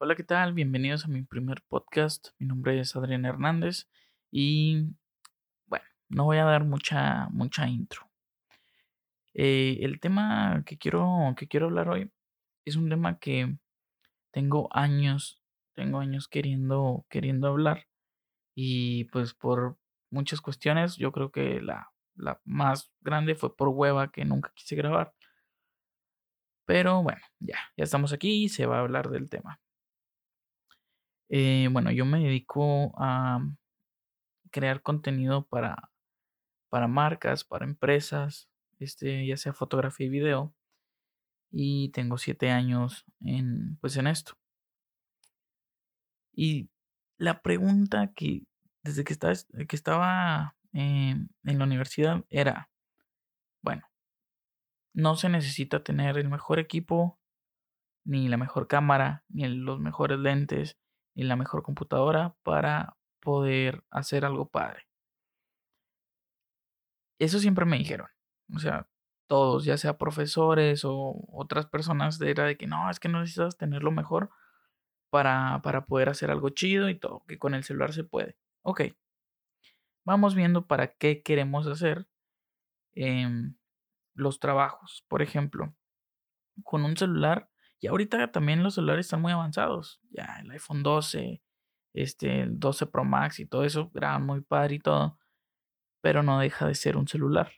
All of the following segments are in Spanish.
Hola, ¿qué tal? Bienvenidos a mi primer podcast. Mi nombre es Adrián Hernández y bueno, no voy a dar mucha, mucha intro. Eh, el tema que quiero, que quiero hablar hoy es un tema que tengo años, tengo años queriendo, queriendo hablar y pues por muchas cuestiones, yo creo que la, la más grande fue por hueva que nunca quise grabar. Pero bueno, ya, ya estamos aquí y se va a hablar del tema. Eh, bueno, yo me dedico a crear contenido para, para marcas, para empresas, este, ya sea fotografía y video. Y tengo siete años en, pues en esto. Y la pregunta que desde que estaba, que estaba en la universidad era, bueno, no se necesita tener el mejor equipo, ni la mejor cámara, ni los mejores lentes, y la mejor computadora para poder hacer algo padre. Eso siempre me dijeron. O sea, todos, ya sea profesores o otras personas, era de que no, es que no necesitas tenerlo mejor para, para poder hacer algo chido y todo, que con el celular se puede. Ok. Vamos viendo para qué queremos hacer em, los trabajos. Por ejemplo, con un celular y ahorita también los celulares están muy avanzados. Ya el iPhone 12, este, el 12 Pro Max y todo eso graban muy padre y todo. Pero no deja de ser un celular.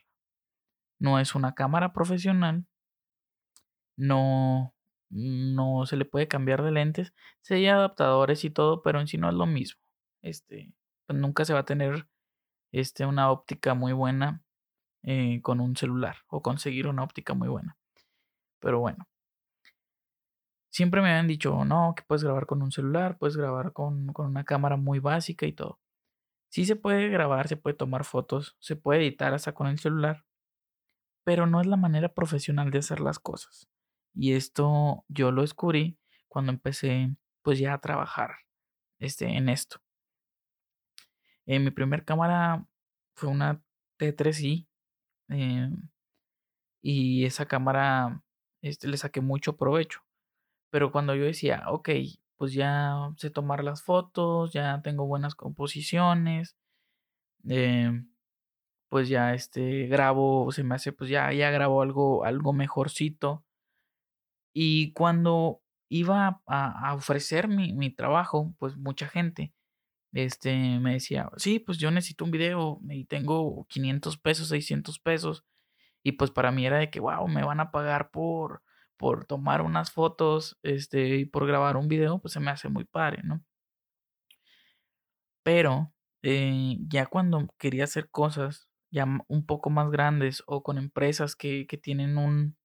No es una cámara profesional. No, no se le puede cambiar de lentes. Sí hay adaptadores y todo, pero en sí no es lo mismo. Este, pues nunca se va a tener este, una óptica muy buena eh, con un celular o conseguir una óptica muy buena. Pero bueno, siempre me habían dicho, no, que puedes grabar con un celular, puedes grabar con, una cámara muy básica y todo. Sí se puede grabar, se puede tomar fotos, se puede editar hasta con el celular, pero no es la manera profesional de hacer las cosas. Y esto yo lo descubrí cuando empecé pues ya a trabajar este, en esto. En mi primer cámara fue una T3i em, y esa cámara este, le saqué mucho provecho. Pero cuando yo decía, ok, pues ya sé tomar las fotos, ya tengo buenas composiciones, em, pues ya este grabo, se me hace, pues ya, ya grabo algo, algo mejorcito. Y cuando iba a, ofrecer mi, mi, trabajo, pues mucha gente este, me decía, sí, pues yo necesito un video y tengo 500 pesos, 600 pesos. Y pues para mí era de que, wow, me van a pagar por, por tomar unas fotos este, y por grabar un video, pues se me hace muy padre, ¿no? Pero eh, ya cuando quería hacer cosas ya un poco más grandes o con empresas que, que tienen un,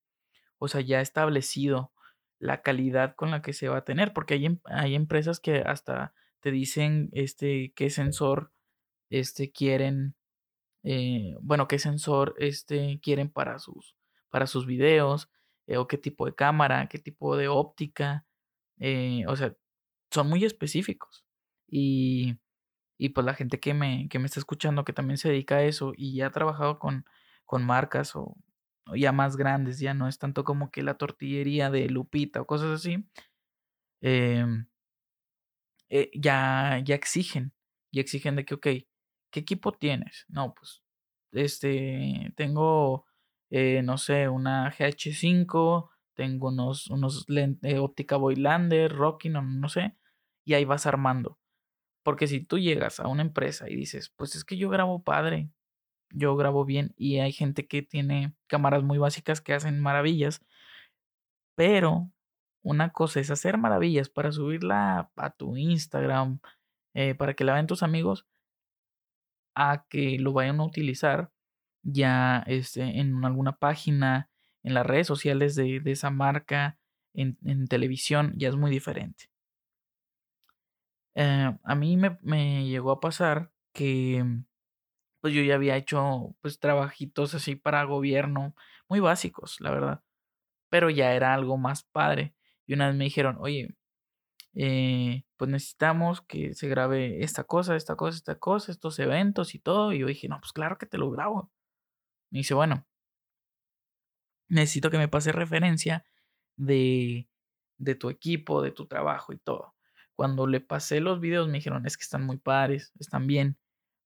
o sea, ya establecido la calidad con la que se va a tener, porque hay, em, hay empresas que hasta te dicen este, qué sensor este, quieren, eh, bueno, qué sensor este, quieren para sus, para sus videos, eh, o qué tipo de cámara, qué tipo de óptica, eh, o sea, son muy específicos. Y, y pues la gente que me, que me está escuchando, que también se dedica a eso y ya ha trabajado con, con marcas o, ya más grandes, ya no es tanto como que la tortillería de Lupita o cosas así, em, eh, ya, ya exigen, ya exigen de que, ok, ¿qué equipo tienes? No, pues, este, tengo eh, no sé, una GH5, tengo unos, unos lentes, eh, óptica Voigtlander, Rocking, no, no sé, y ahí vas armando. Porque si tú llegas a una empresa y dices, pues es que yo grabo padre, yo grabo bien, y hay gente que tiene cámaras muy básicas que hacen maravillas, pero una cosa es hacer maravillas para subirla a tu Instagram, eh, para que la vean tus amigos, a que lo vayan a utilizar ya este, en alguna página, en las redes sociales de, esa marca, en, televisión, ya es muy diferente. Eh, a mí me, llegó a pasar que pues yo ya había hecho pues trabajitos así para gobierno, muy básicos, la verdad, pero ya era algo más padre. Y una vez me dijeron, oye, eh, pues necesitamos que se grabe esta cosa, esta cosa, esta cosa, estos eventos y todo. Y yo dije, no, pues claro que te lo grabo. Me dice, bueno, necesito que me pase referencia de, de tu equipo, de tu trabajo y todo. Cuando le pasé los videos me dijeron, es que están muy pares, están bien,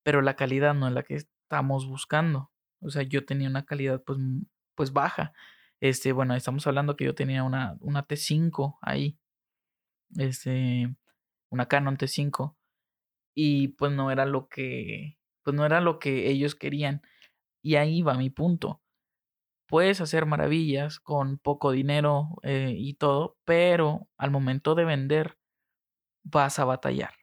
pero la calidad no es la que estamos buscando. O sea, yo tenía una calidad pues, pues baja. Este, bueno, estamos hablando que yo tenía una, una T5 ahí. Este, una Canon T5. Y pues no era lo que, pues no era lo que ellos querían. Y ahí va mi punto. Puedes hacer maravillas con poco dinero eh, y todo, pero al momento de vender vas a batallar.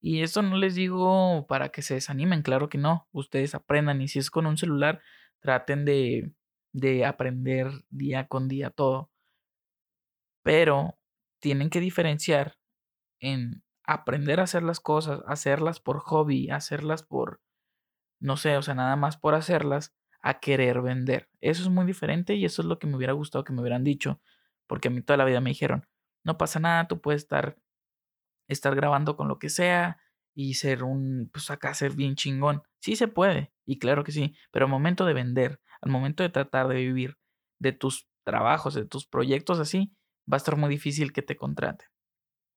Y esto no les digo para que se desanimen, claro que no. Ustedes aprendan y si es con un celular, traten de, de aprender día con día todo. Pero tienen que diferenciar en aprender a hacer las cosas, hacerlas por hobby, hacerlas por, no sé, o sea, nada más por hacerlas, a querer vender. Eso es muy diferente y eso es lo que me hubiera gustado que me hubieran dicho, porque a mí toda la vida me dijeron, no pasa nada, tú puedes estar, estar grabando con lo que sea y ser un, pues acá ser bien chingón. Sí se puede, y claro que sí, pero al momento de vender, al momento de tratar de vivir de tus trabajos, de tus proyectos así, va a estar muy difícil que te contraten.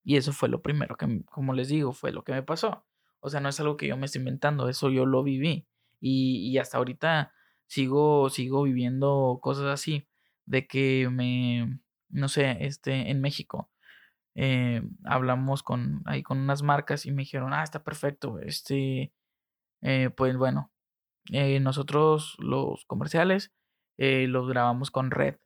Y eso fue lo primero que, como les digo, fue lo que me pasó. O sea, no es algo que yo me estoy inventando, eso yo lo viví. Y, y hasta ahorita sigo, sigo viviendo cosas así, de que me, no sé, este, en México, eh, hablamos con, ahí con unas marcas y me dijeron, ah, está perfecto, este, eh, pues bueno, eh, nosotros los comerciales los grabamos con red.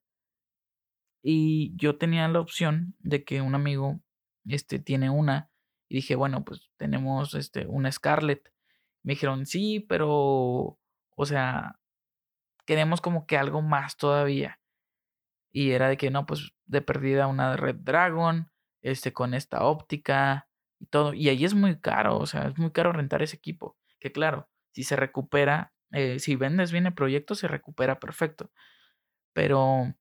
Y yo tenía la opción de que un amigo, este, tiene una, y dije, bueno, pues tenemos, este, una Scarlett. Me dijeron, sí, pero, o sea, queremos como que algo más todavía. Y era de que no, pues de perdida una Red Dragon, este con esta óptica y todo. Y ahí es muy caro, o sea, es muy caro rentar ese equipo. Que claro, si se recupera, eh, si vendes bien el proyecto, se recupera perfecto. Pero,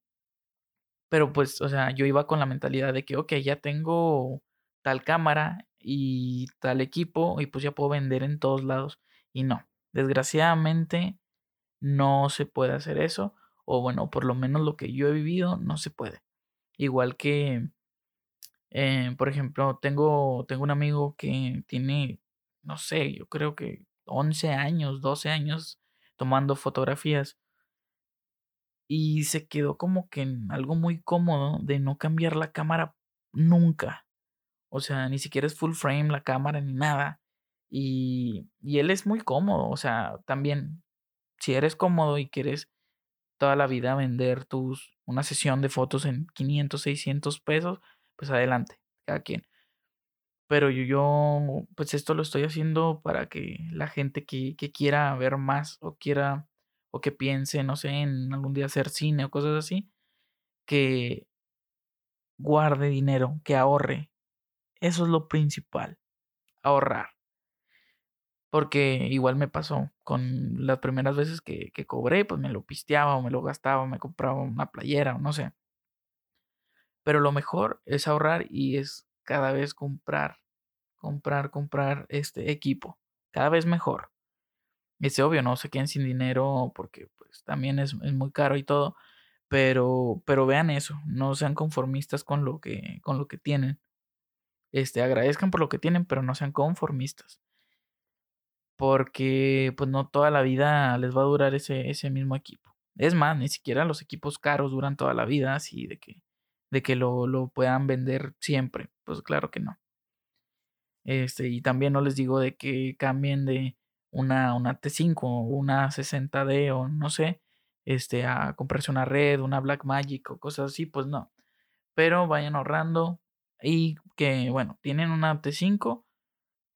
pero pues, o sea, yo iba con la mentalidad de que, ok, ya tengo tal cámara y tal equipo y pues ya puedo vender en todos lados. Y no, desgraciadamente no se puede hacer eso, o bueno, por lo menos lo que yo he vivido, no se puede. Igual que, eh, por ejemplo, tengo, tengo un amigo que tiene, no sé, yo creo que 11 años, 12 años tomando fotografías y se quedó como que en algo muy cómodo de no cambiar la cámara nunca. O sea, ni siquiera es full frame la cámara ni nada. Y, y él es muy cómodo, o sea, también si eres cómodo y quieres toda la vida vender tus una sesión de fotos en 500, 600 pesos, pues adelante, cada quien. Pero yo, yo pues esto lo estoy haciendo para que la gente que, que quiera ver más o quiera o que piense, no sé, en algún día hacer cine o cosas así, que guarde dinero, que ahorre. Eso es lo principal, ahorrar. Porque igual me pasó con las primeras veces que, que cobré, pues me lo pisteaba o me lo gastaba, o me compraba una playera o no sé. Pero lo mejor es ahorrar y es cada vez comprar, comprar, comprar este equipo. Cada vez mejor. Es obvio, no se queden sin dinero porque pues también es, es, muy caro y todo. Pero, pero vean eso, no sean conformistas con lo que, con lo que tienen. Este, agradezcan por lo que tienen, pero no sean conformistas porque pues no toda la vida les va a durar ese, ese mismo equipo. Es más, ni siquiera los equipos caros duran toda la vida, así de que, de que lo, lo puedan vender siempre. Pues claro que no. Este, y también no les digo de que cambien de una, una T5 o una 60D o no sé, este, a comprarse una red, una Black Magic o cosas así, pues no. Pero vayan ahorrando y que, bueno, tienen una T5,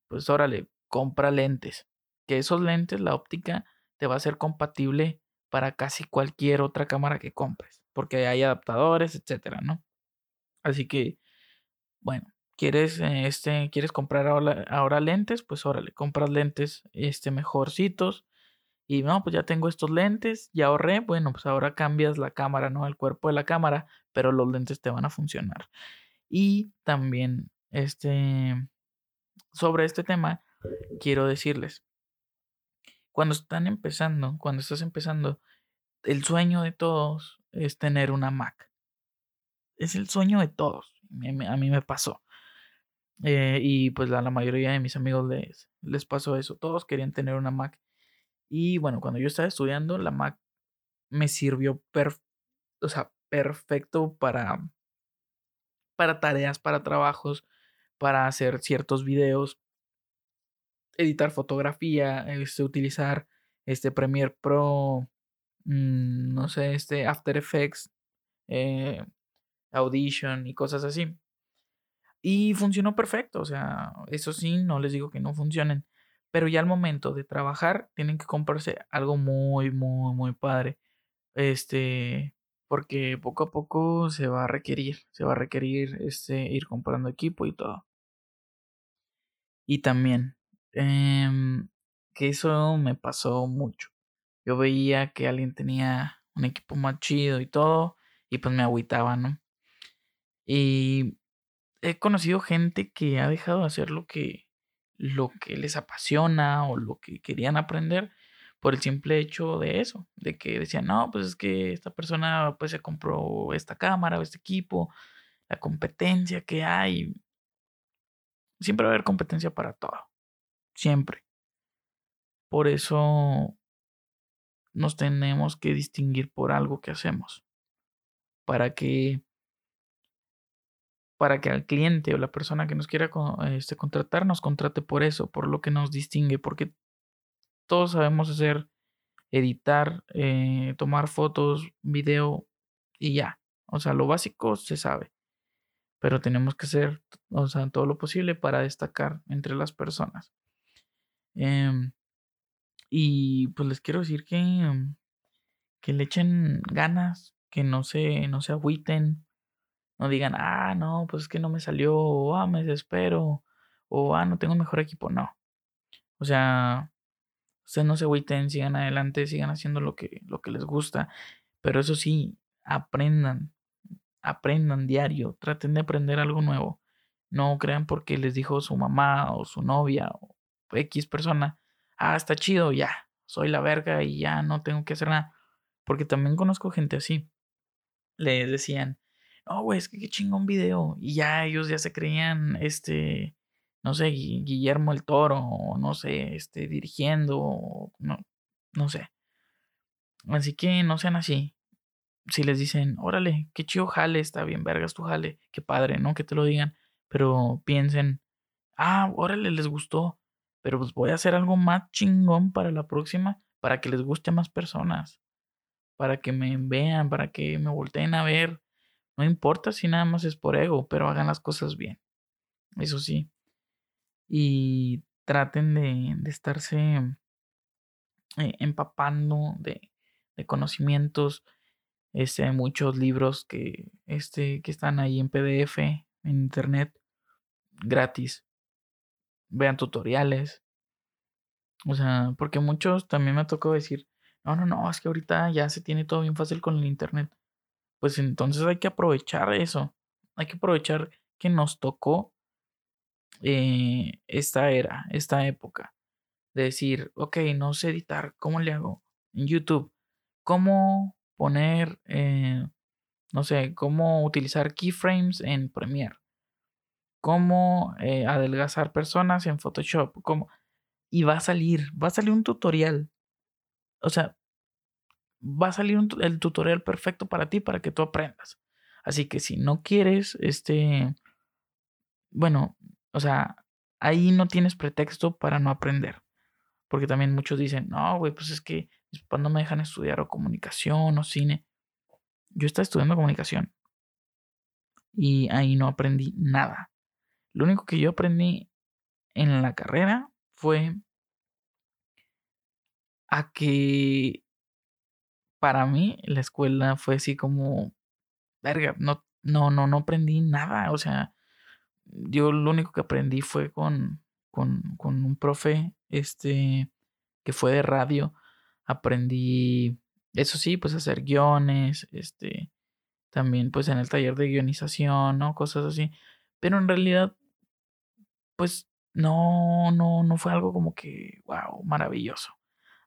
pues órale, compra lentes que esos lentes, la óptica, te va a ser compatible para casi cualquier otra cámara que compres, porque hay adaptadores, etcétera, ¿no? Así que, bueno, quieres, este, quieres comprar ahora, ahora lentes, pues órale, compras lentes, este, mejorcitos. Y no, pues ya tengo estos lentes, ya ahorré, bueno, pues ahora cambias la cámara, ¿no? El cuerpo de la cámara, pero los lentes te van a funcionar. Y también, este, sobre este tema, quiero decirles, cuando están empezando, cuando estás empezando, el sueño de todos es tener una Mac. es el sueño de todos. A mí me pasó. Eh, y pues a la mayoría de mis amigos les, les pasó eso. Todos querían tener una Mac. Y bueno, cuando yo estaba estudiando, la Mac me sirvió o sea, perfecto para, para tareas, para trabajos, para hacer ciertos videos, editar fotografía, este, utilizar este Premiere Pro, mm, no sé, este After Effects, eh, Audition y cosas así. Y funcionó perfecto, o sea, eso sí, no les digo que no funcionen, pero ya al momento de trabajar tienen que comprarse algo muy, muy, muy padre. Este, porque poco a poco se va a requerir, se va a requerir este, ir comprando equipo y todo. Y también, em, que eso me pasó mucho. Yo veía que alguien tenía un equipo más chido y todo, y pues me agüitaba, ¿no? Y he conocido gente que ha dejado de hacer lo que, lo que les apasiona o lo que querían aprender por el simple hecho de eso, de que decían, no, pues es que esta persona pues se compró esta cámara o este equipo, la competencia que hay. Siempre va a haber competencia para todo, siempre. Por eso nos tenemos que distinguir por algo que hacemos, para que para que al cliente o la persona que nos quiera este, contratar nos contrate por eso, por lo que nos distingue, porque todos sabemos hacer, editar, eh, tomar fotos, video y ya. O sea, lo básico se sabe, pero tenemos que hacer, o sea, todo lo posible para destacar entre las personas. Em, y pues les quiero decir que, que le echen ganas, que no se, no se agüiten, no digan, ah, no, pues es que no me salió, o ah, me desespero, o ah, no tengo mejor equipo. No. O sea, ustedes no se agüiten, sigan adelante, sigan haciendo lo que, lo que les gusta. Pero eso sí, aprendan, aprendan diario, traten de aprender algo nuevo. No crean porque les dijo su mamá o su novia o X persona, ah, está chido, ya, soy la verga y ya no tengo que hacer nada. Porque también conozco gente así. Les decían, no, güey, es que qué chingón video. Y ya ellos ya se creían, este, no sé, Guillermo el Toro, o no sé, este, dirigiendo, no, no sé. Así que no sean así. Si les dicen, órale, qué chido jale, está bien, vergas tu jale, qué padre, ¿no? Que te lo digan. Pero piensen, ah, órale, les gustó. Pero pues voy a hacer algo más chingón para la próxima, para que les guste a más personas. Para que me vean, para que me volteen a ver no importa si nada más es por ego, pero hagan las cosas bien. Eso sí. Y traten de, estarse eh, empapando de, conocimientos. Este, muchos libros que, este, que están ahí en PDF, en internet, gratis. Vean tutoriales. O sea, porque muchos también me tocó decir, no, no, no, es que ahorita ya se tiene todo bien fácil con el internet pues entonces hay que aprovechar eso. Hay que aprovechar que nos tocó eh, esta era, esta época. De decir, ok, no sé editar, ¿cómo le hago? En YouTube, ¿cómo poner, eh, no sé, cómo utilizar keyframes en Premiere? ¿Cómo eh, adelgazar personas en Photoshop? ¿Cómo? Y va a salir, va a salir un tutorial. O sea, va a salir el tutorial perfecto para ti para que tú aprendas. Así que si no quieres, este, bueno, o sea, ahí no tienes pretexto para no aprender. Porque también muchos dicen, no, güey, pues es que mis papás no me dejan estudiar o comunicación o cine. Yo estaba estudiando comunicación y ahí no aprendí nada. Lo único que yo aprendí en la carrera fue a que para mí la escuela fue así como, verga, no, no, no, no aprendí nada. O sea, yo lo único que aprendí fue con, con, con un profe, este, que fue de radio. Aprendí, eso sí, pues hacer guiones, este, también pues en el taller de guionización, ¿no? Cosas así. Pero en realidad, pues no, no, no fue algo como que, wow, maravilloso.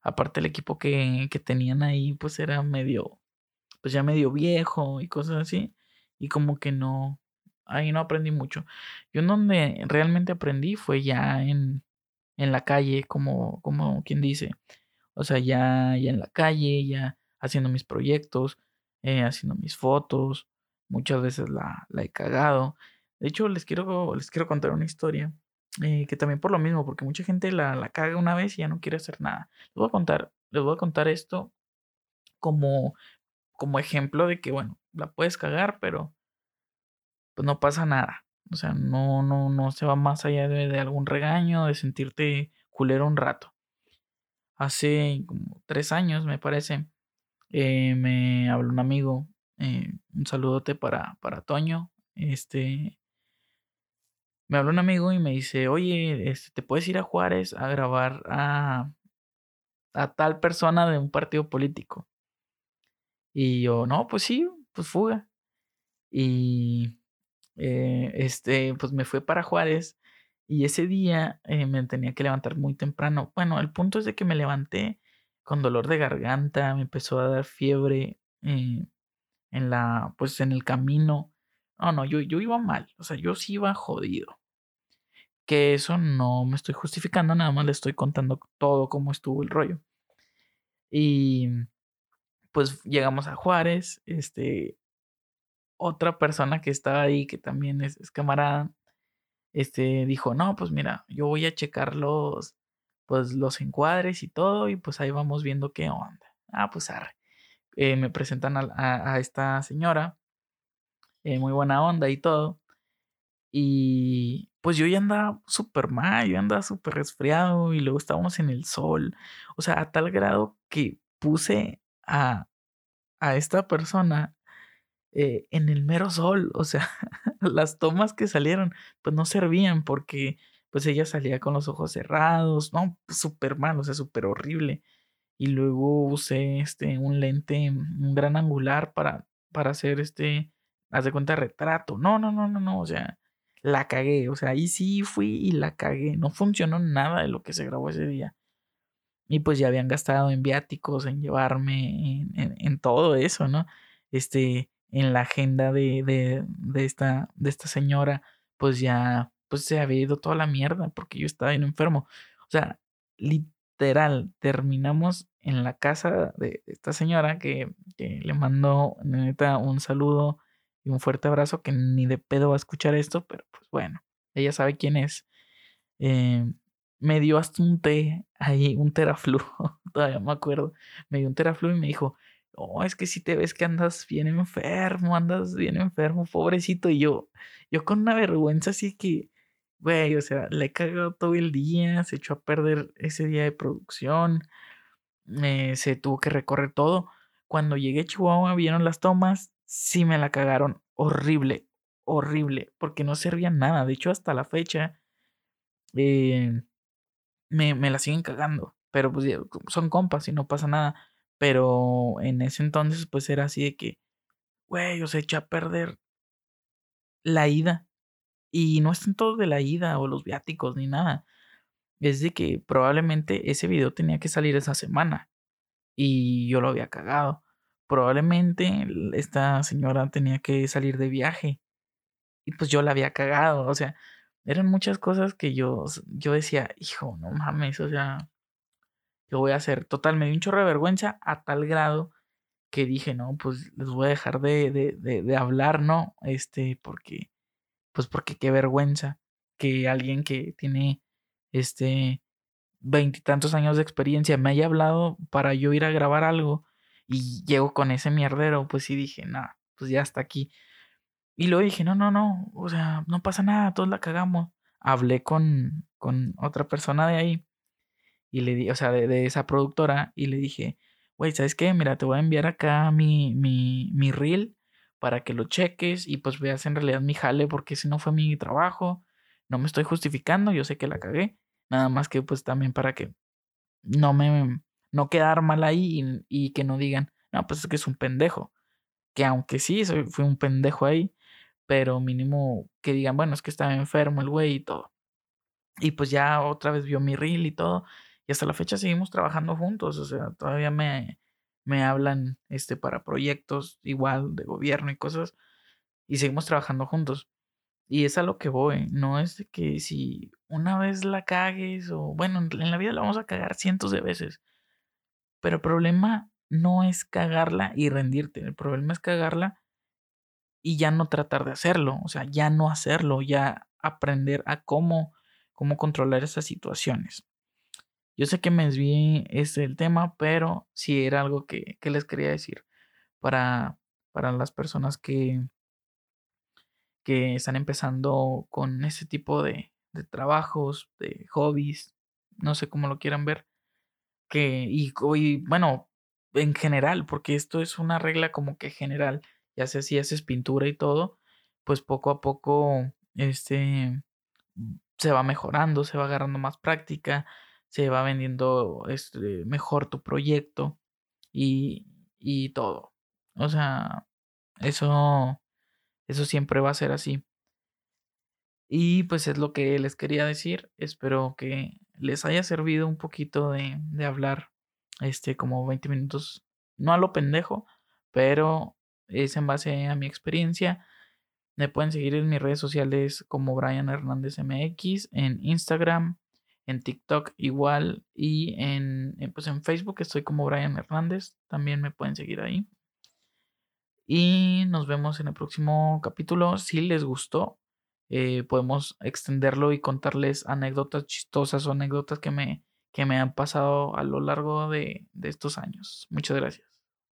Aparte el equipo que, tenían ahí pues era medio, pues ya medio viejo y cosas así. y como que no, ahí no aprendí mucho. Yo en donde realmente aprendí fue ya en, en la calle, como, como quien dice. O sea, ya, ya en la calle, ya haciendo mis proyectos, eh, haciendo mis fotos. Muchas veces la, la, he cagado. De hecho, les quiero, les quiero contar una historia. Eh, que también por lo mismo, porque mucha gente la, la caga una vez y ya no quiere hacer nada. Les voy a contar, les voy a contar esto como, como ejemplo de que, bueno, la puedes cagar, pero pues no pasa nada. O sea, no, no, no se va más allá de, algún regaño, de sentirte culero un rato. Hace como tres años, me parece, eh, me habló un amigo, eh, un saludote para, para Toño, este, me habló un amigo y me dice, oye, este, ¿te puedes ir a Juárez a grabar a, a tal persona de un partido político? Y yo, no, pues sí, pues fuga. Y eh, este, pues me fue para Juárez y ese día eh, me tenía que levantar muy temprano. Bueno, el punto es de que me levanté con dolor de garganta, me empezó a dar fiebre eh, en la, pues en el camino. No, no, yo, yo iba mal, o sea, yo sí iba jodido. Que eso no me estoy justificando, nada más le estoy contando todo cómo estuvo el rollo. Y pues llegamos a Juárez, este, otra persona que estaba ahí, que también es, camarada, este, dijo, no, pues mira, yo voy a checar los, pues los encuadres y todo, y pues ahí vamos viendo qué onda. Ah, pues arre. Eh, me presentan a, esta señora, eh, muy buena onda y todo. Y pues yo ya andaba súper mal, yo andaba súper resfriado y luego estábamos en el sol. O sea, a tal grado que puse a, a esta persona eh, en el mero sol, o sea, las tomas que salieron, pues no servían porque pues ella salía con los ojos cerrados, no, súper mal, o sea, súper horrible. Y luego usé este, un lente, un gran angular para, para hacer este, haz de cuenta, retrato. No, no, no, no, no, o sea, la cagué, o sea, ahí sí fui y la cagué. No funcionó nada de lo que se grabó ese día. Y pues ya habían gastado en viáticos, en llevarme, en, en todo eso, ¿no? Este, en la agenda de, de, de, esta, de esta señora, pues ya pues se había ido toda la mierda porque yo estaba bien enfermo. O sea, literal, terminamos en la casa de esta señora que, le mando neta un saludo y un fuerte abrazo que ni de pedo va a escuchar esto, pero pues bueno, ella sabe quién es. Eh, me dio hasta un té ahí, un teraflu, todavía me acuerdo. Me dio un teraflu y me dijo, oh, es que si te ves que andas bien enfermo, andas bien enfermo, pobrecito. Y yo, yo con una vergüenza así que, güey, o sea, le he cagado todo el día, se echó a perder ese día de producción, eh, se tuvo que recorrer todo. Cuando llegué a Chihuahua, vieron las tomas, sí me la cagaron horrible, horrible, porque no servía nada. De hecho, hasta la fecha, eh, me, me la siguen cagando. Pero pues son compas y no pasa nada. Pero en ese entonces, pues era así de que, güey, o sea, echa a perder la ida. Y no es todo de la ida o los viáticos ni nada. Es de que probablemente ese video tenía que salir esa semana. Y yo lo había cagado. Probablemente esta señora tenía que salir de viaje. Y pues yo la había cagado. O sea, eran muchas cosas que yo, yo decía, hijo, no mames, o sea, lo voy a hacer. Total, me dio un chorro de vergüenza a tal grado que dije, no, pues les voy a dejar de, de, de, hablar, ¿no? Este, porque, pues porque qué vergüenza que alguien que tiene, este, veintitantos años de experiencia me haya hablado para yo ir a grabar algo y llego con ese mierdero, pues sí dije, no, pues ya está aquí. Y luego dije, no, no, no, o sea, no pasa nada, todos la cagamos. Hablé con, con otra persona de ahí y le di, o sea, de, esa productora y le dije, güey, ¿sabes qué? Mira, te voy a enviar acá mi, mi, mi reel para que lo cheques y pues veas en realidad mi jale porque si no fue mi trabajo, no me estoy justificando, yo sé que la cagué, nada más que pues también para que no me, no quedar mal ahí y, y que no digan, no, pues es que es un pendejo, que aunque sí, soy, fui un pendejo ahí, pero mínimo que digan, bueno, es que estaba enfermo el güey y todo. Y pues ya otra vez vio mi reel y todo. Y hasta la fecha seguimos trabajando juntos, o sea, todavía me, me hablan este, para proyectos igual de gobierno y cosas. y seguimos trabajando juntos. Y es a lo que voy, no es que si una vez la cagues o bueno, en la vida la vamos a cagar cientos de veces. Pero el problema no es cagarla y rendirte, el problema es cagarla y ya no tratar de hacerlo, o sea, ya no hacerlo, ya aprender a cómo, cómo controlar esas situaciones. Yo sé que me desvié este el tema, pero sí era algo que, que les quería decir para, para las personas que, que están empezando con ese tipo de, trabajos, de hobbies, no sé cómo lo quieran ver, que, y, y, bueno, en general, porque esto es una regla como que general, ya sea si haces pintura y todo, pues poco a poco, este, se va mejorando, se va agarrando más práctica, se va vendiendo este, mejor tu proyecto y, y todo. O sea, eso eso siempre va a ser así. Y pues es lo que les quería decir. Espero que les haya servido un poquito de, de hablar, este, como 20 minutos, no a lo pendejo, pero es en base a mi experiencia. Me pueden seguir en mis redes sociales como Brian Hernández MX, en Instagram, en TikTok igual y en, pues en Facebook estoy como Brian Hernández, también me pueden seguir ahí. Y nos vemos en el próximo capítulo. Si les gustó, eh, podemos extenderlo y contarles anécdotas chistosas o anécdotas que me, que me han pasado a lo largo de, de estos años. Muchas gracias.